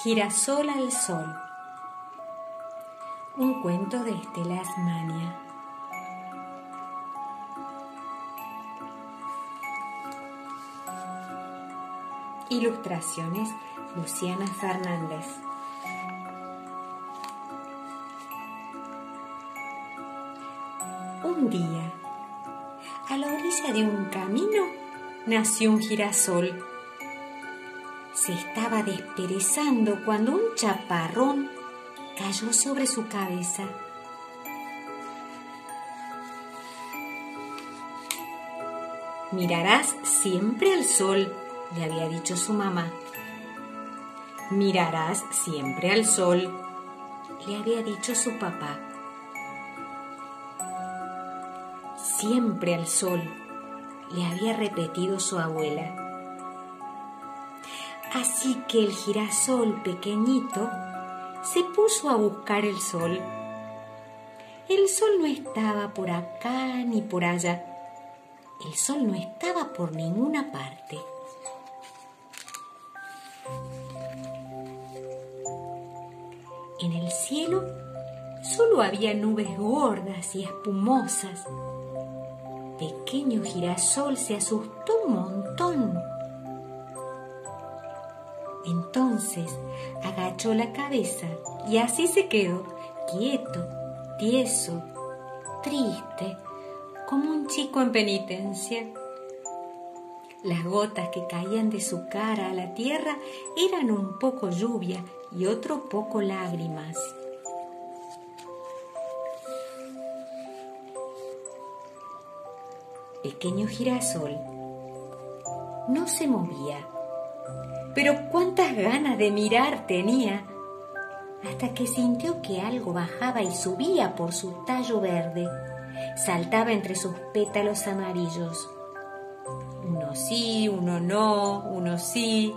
Girasol al Sol. Un cuento de Estela Asmania. Ilustraciones Luciana Fernández. Un día, a la orilla de un camino, nació un girasol se estaba desperezando cuando un chaparrón cayó sobre su cabeza. Mirarás siempre al sol, le había dicho su mamá. Mirarás siempre al sol, le había dicho su papá. Siempre al sol, le había repetido su abuela. Así que el girasol pequeñito se puso a buscar el sol. El sol no estaba por acá ni por allá. El sol no estaba por ninguna parte. En el cielo solo había nubes gordas y espumosas. Pequeño girasol se asustó un montón entonces agachó la cabeza y así se quedó, quieto, tieso, triste, como un chico en penitencia. Las gotas que caían de su cara a la tierra eran un poco lluvia y otro poco lágrimas. Pequeño girasol no se movía pero cuántas ganas de mirar tenía, hasta que sintió que algo bajaba y subía por su tallo verde, saltaba entre sus pétalos amarillos. Uno sí, uno no, uno sí.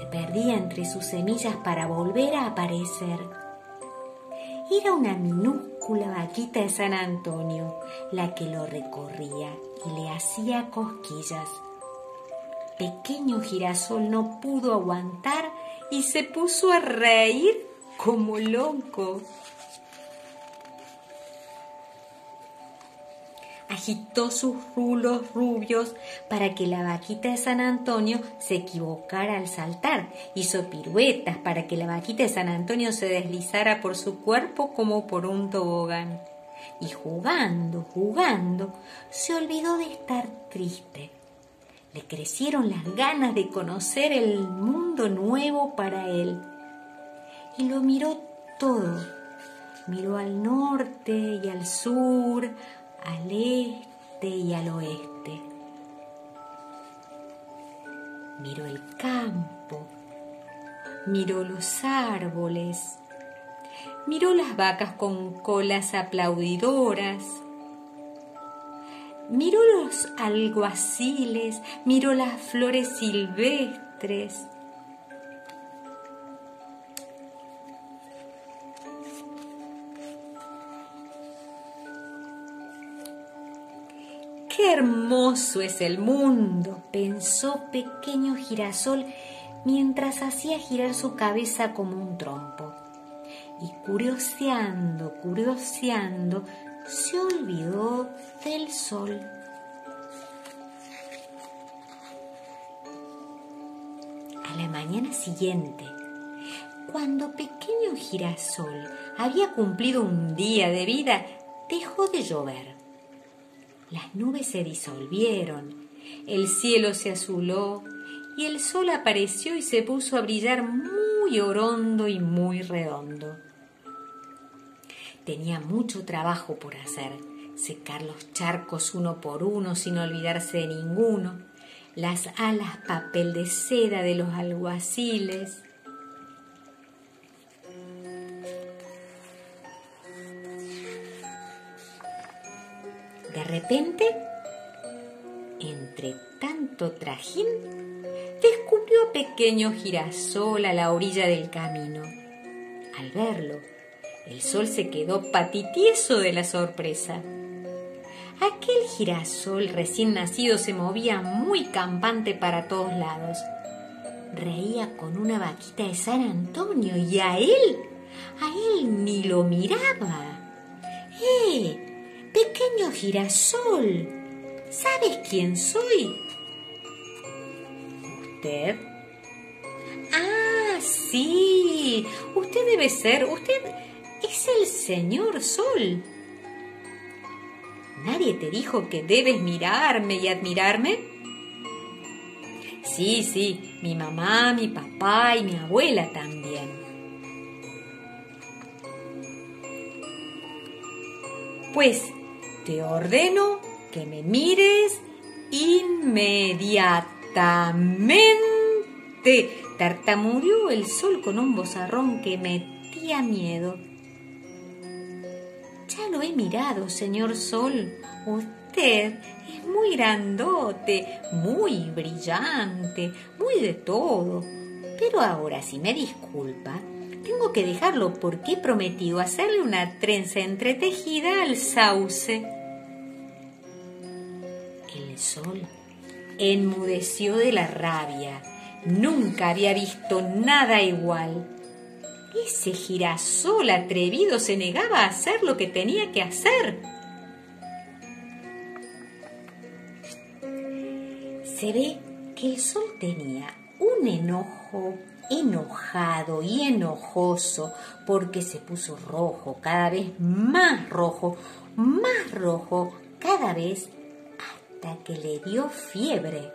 Se perdía entre sus semillas para volver a aparecer. Era una minúscula vaquita de San Antonio la que lo recorría y le hacía cosquillas pequeño girasol no pudo aguantar y se puso a reír como loco. Agitó sus rulos rubios para que la vaquita de San Antonio se equivocara al saltar. Hizo piruetas para que la vaquita de San Antonio se deslizara por su cuerpo como por un tobogán. Y jugando, jugando, se olvidó de estar triste le crecieron las ganas de conocer el mundo nuevo para él. Y lo miró todo. Miró al norte y al sur, al este y al oeste. Miró el campo, miró los árboles, miró las vacas con colas aplaudidoras, Miró los alguaciles, miró las flores silvestres. Qué hermoso es el mundo, pensó pequeño girasol mientras hacía girar su cabeza como un trompo. Y curioseando, curioseando, se olvidó del sol. A la mañana siguiente, cuando pequeño girasol había cumplido un día de vida, dejó de llover. Las nubes se disolvieron, el cielo se azuló y el sol apareció y se puso a brillar muy orondo y muy redondo. Tenía mucho trabajo por hacer, secar los charcos uno por uno sin olvidarse de ninguno, las alas papel de seda de los alguaciles. De repente, entre tanto trajín, descubrió pequeño girasol a la orilla del camino. Al verlo, el sol se quedó patitieso de la sorpresa. Aquel girasol recién nacido se movía muy campante para todos lados. reía con una vaquita de San Antonio y a él, a él ni lo miraba. ¡Eh! Pequeño girasol, ¿sabes quién soy? ¿Usted? Ah, sí, usted debe ser, usted es el señor Sol. ¿Nadie te dijo que debes mirarme y admirarme? Sí, sí, mi mamá, mi papá y mi abuela también. Pues te ordeno que me mires inmediatamente. Tartamudeó el sol con un bozarrón que metía miedo. Ya lo he mirado, señor Sol. Usted es muy grandote, muy brillante, muy de todo. Pero ahora, si me disculpa, tengo que dejarlo porque he prometido hacerle una trenza entretejida al sauce. El sol enmudeció de la rabia. Nunca había visto nada igual. Ese girasol atrevido se negaba a hacer lo que tenía que hacer. Se ve que el sol tenía un enojo enojado y enojoso porque se puso rojo, cada vez más rojo, más rojo, cada vez hasta que le dio fiebre.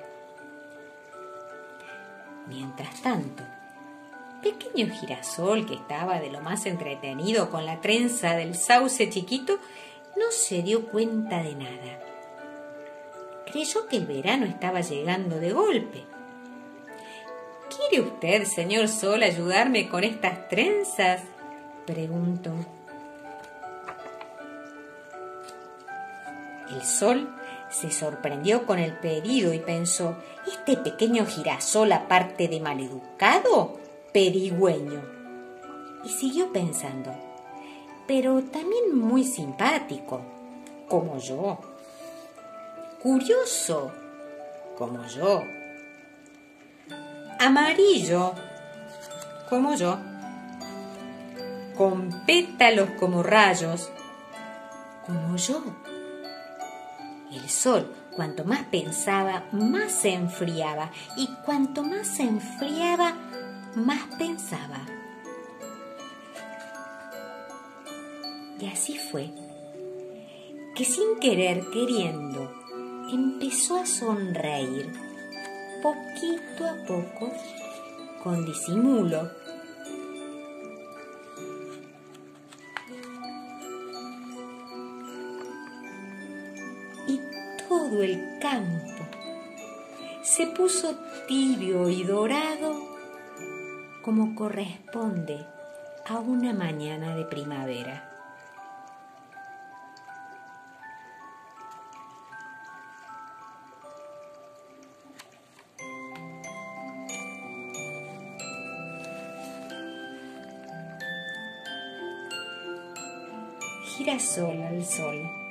Mientras tanto, pequeño girasol que estaba de lo más entretenido con la trenza del sauce chiquito, no se dio cuenta de nada. Creyó que el verano estaba llegando de golpe. ¿Quiere usted, señor Sol, ayudarme con estas trenzas? preguntó. El sol se sorprendió con el pedido y pensó, ¿este pequeño girasol aparte de maleducado? Perigüeño. Y siguió pensando, pero también muy simpático, como yo. Curioso, como yo. Amarillo, como yo. Con pétalos como rayos, como yo. El sol, cuanto más pensaba, más se enfriaba, y cuanto más se enfriaba, más pensaba. Y así fue, que sin querer queriendo, empezó a sonreír, poquito a poco, con disimulo. Y todo el campo se puso tibio y dorado como corresponde a una mañana de primavera. Girasol al sol.